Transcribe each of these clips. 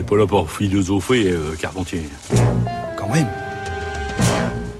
n'est pas là pour philosopher, euh, Carpentier. Quand même.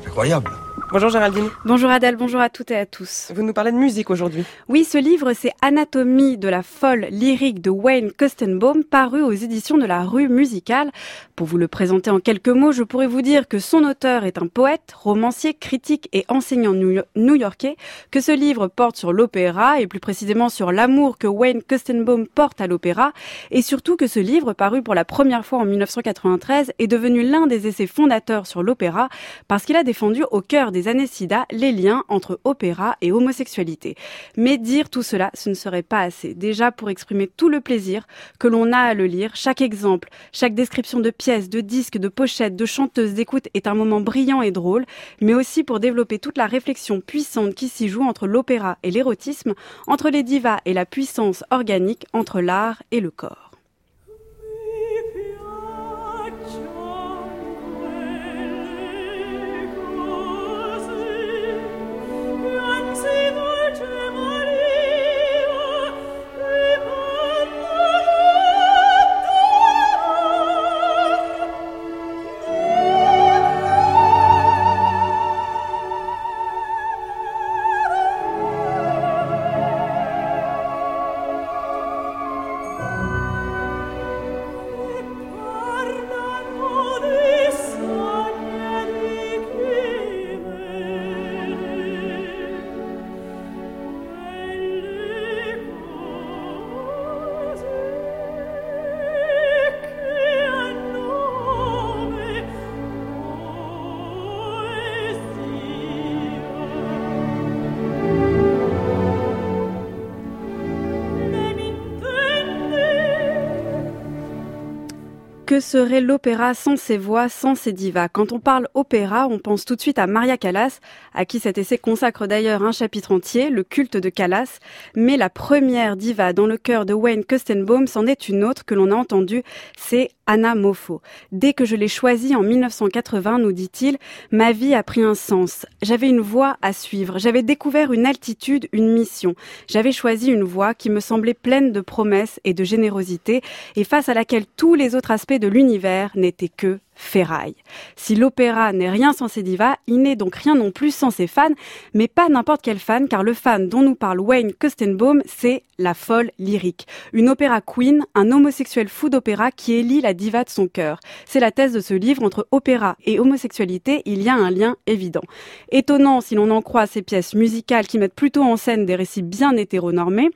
Incroyable. Bonjour Géraldine. Bonjour Adèle, bonjour à toutes et à tous. Vous nous parlez de musique aujourd'hui. Oui, ce livre, c'est Anatomie de la folle lyrique de Wayne Kostenbaum, paru aux éditions de la Rue Musicale. Pour vous le présenter en quelques mots, je pourrais vous dire que son auteur est un poète, romancier, critique et enseignant new-yorkais, que ce livre porte sur l'opéra et plus précisément sur l'amour que Wayne Kostenbaum porte à l'opéra et surtout que ce livre, paru pour la première fois en 1993, est devenu l'un des essais fondateurs sur l'opéra parce qu'il a défendu au cœur des années SIDA les liens entre opéra et homosexualité. Mais dire tout cela, ce ne serait pas assez. Déjà pour exprimer tout le plaisir que l'on a à le lire, chaque exemple, chaque description de pièces, de disques, de pochettes, de chanteuses d'écoute est un moment brillant et drôle, mais aussi pour développer toute la réflexion puissante qui s'y joue entre l'opéra et l'érotisme, entre les divas et la puissance organique, entre l'art et le corps. Que serait l'opéra sans ses voix, sans ses divas? Quand on parle opéra, on pense tout de suite à Maria Callas, à qui cet essai consacre d'ailleurs un chapitre entier, le culte de Callas. Mais la première diva dans le cœur de Wayne Kostenbaum, c'en est une autre que l'on a entendue, c'est Anna Moffo. Dès que je l'ai choisie en 1980, nous dit-il, ma vie a pris un sens. J'avais une voie à suivre. J'avais découvert une altitude, une mission. J'avais choisi une voie qui me semblait pleine de promesses et de générosité et face à laquelle tous les autres aspects de l'univers n'étaient que ferraille. Si l'opéra n'est rien sans ses divas, il n'est donc rien non plus sans ses fans, mais pas n'importe quel fan, car le fan dont nous parle Wayne Kostenbaum, c'est la folle lyrique. Une opéra queen, un homosexuel fou d'opéra qui élit la diva de son cœur. C'est la thèse de ce livre, entre opéra et homosexualité, il y a un lien évident. Étonnant si l'on en croit ces pièces musicales qui mettent plutôt en scène des récits bien hétéronormés,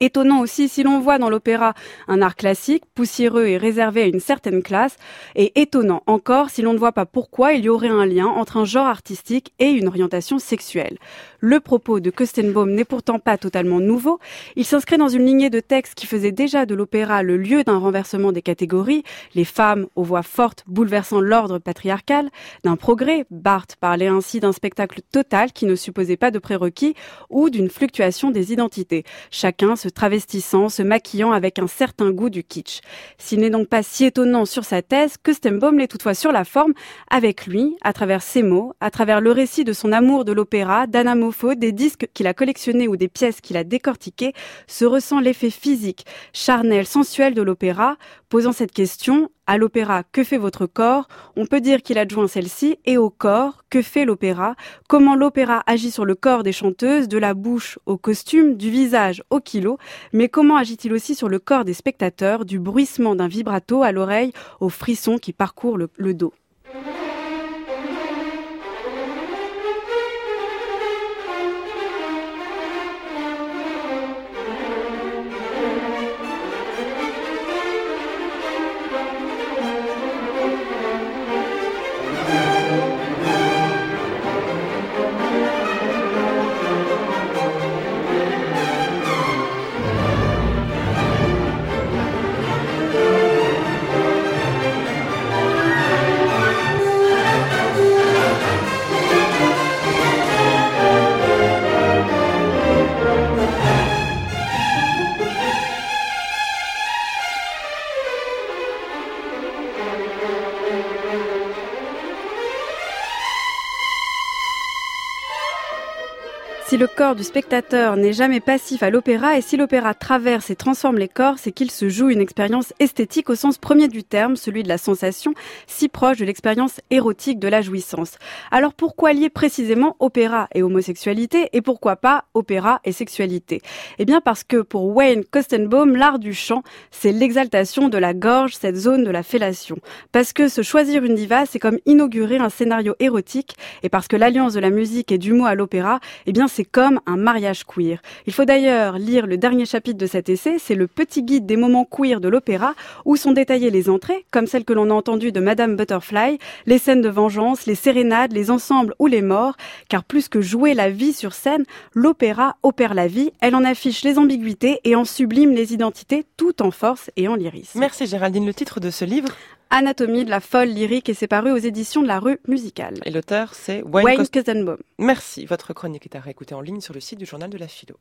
Étonnant aussi si l'on voit dans l'opéra un art classique, poussiéreux et réservé à une certaine classe, et étonnant encore si l'on ne voit pas pourquoi il y aurait un lien entre un genre artistique et une orientation sexuelle. Le propos de Kostenbaum n'est pourtant pas totalement nouveau, il s'inscrit dans une lignée de textes qui faisait déjà de l'opéra le lieu d'un renversement des catégories, les femmes aux voix fortes bouleversant l'ordre patriarcal, d'un progrès, Barthes parlait ainsi d'un spectacle total qui ne supposait pas de prérequis, ou d'une fluctuation des identités. Chacun se travestissant, se maquillant avec un certain goût du kitsch. S'il n'est donc pas si étonnant sur sa thèse, que Stembaum l'est toutefois sur la forme, avec lui, à travers ses mots, à travers le récit de son amour de l'opéra, d'Anamopho, des disques qu'il a collectionnés ou des pièces qu'il a décortiquées, se ressent l'effet physique, charnel, sensuel de l'opéra, posant cette question, à l'opéra Que fait votre corps? On peut dire qu'il adjoint celle-ci et au corps Que fait l'opéra? Comment l'opéra agit sur le corps des chanteuses, de la bouche au costume, du visage au kilo, mais comment agit-il aussi sur le corps des spectateurs, du bruissement d'un vibrato à l'oreille au frisson qui parcourt le, le dos? Si le corps du spectateur n'est jamais passif à l'opéra et si l'opéra traverse et transforme les corps, c'est qu'il se joue une expérience esthétique au sens premier du terme, celui de la sensation, si proche de l'expérience érotique de la jouissance. Alors pourquoi lier précisément opéra et homosexualité et pourquoi pas opéra et sexualité? Eh bien parce que pour Wayne Kostenbaum, l'art du chant, c'est l'exaltation de la gorge, cette zone de la fellation. Parce que se choisir une diva, c'est comme inaugurer un scénario érotique et parce que l'alliance de la musique et du mot à l'opéra, eh bien c'est comme un mariage queer. Il faut d'ailleurs lire le dernier chapitre de cet essai, c'est le petit guide des moments queer de l'opéra où sont détaillées les entrées, comme celle que l'on a entendue de Madame Butterfly, les scènes de vengeance, les sérénades, les ensembles ou les morts, car plus que jouer la vie sur scène, l'opéra opère la vie, elle en affiche les ambiguïtés et en sublime les identités tout en force et en lyrisme. Merci Géraldine. Le titre de ce livre? Anatomie de la folle lyrique et c'est paru aux éditions de la rue musicale. Et l'auteur, c'est Wayne, Wayne. Merci. Votre chronique est à réécouter en ligne sur le site du journal de la philo.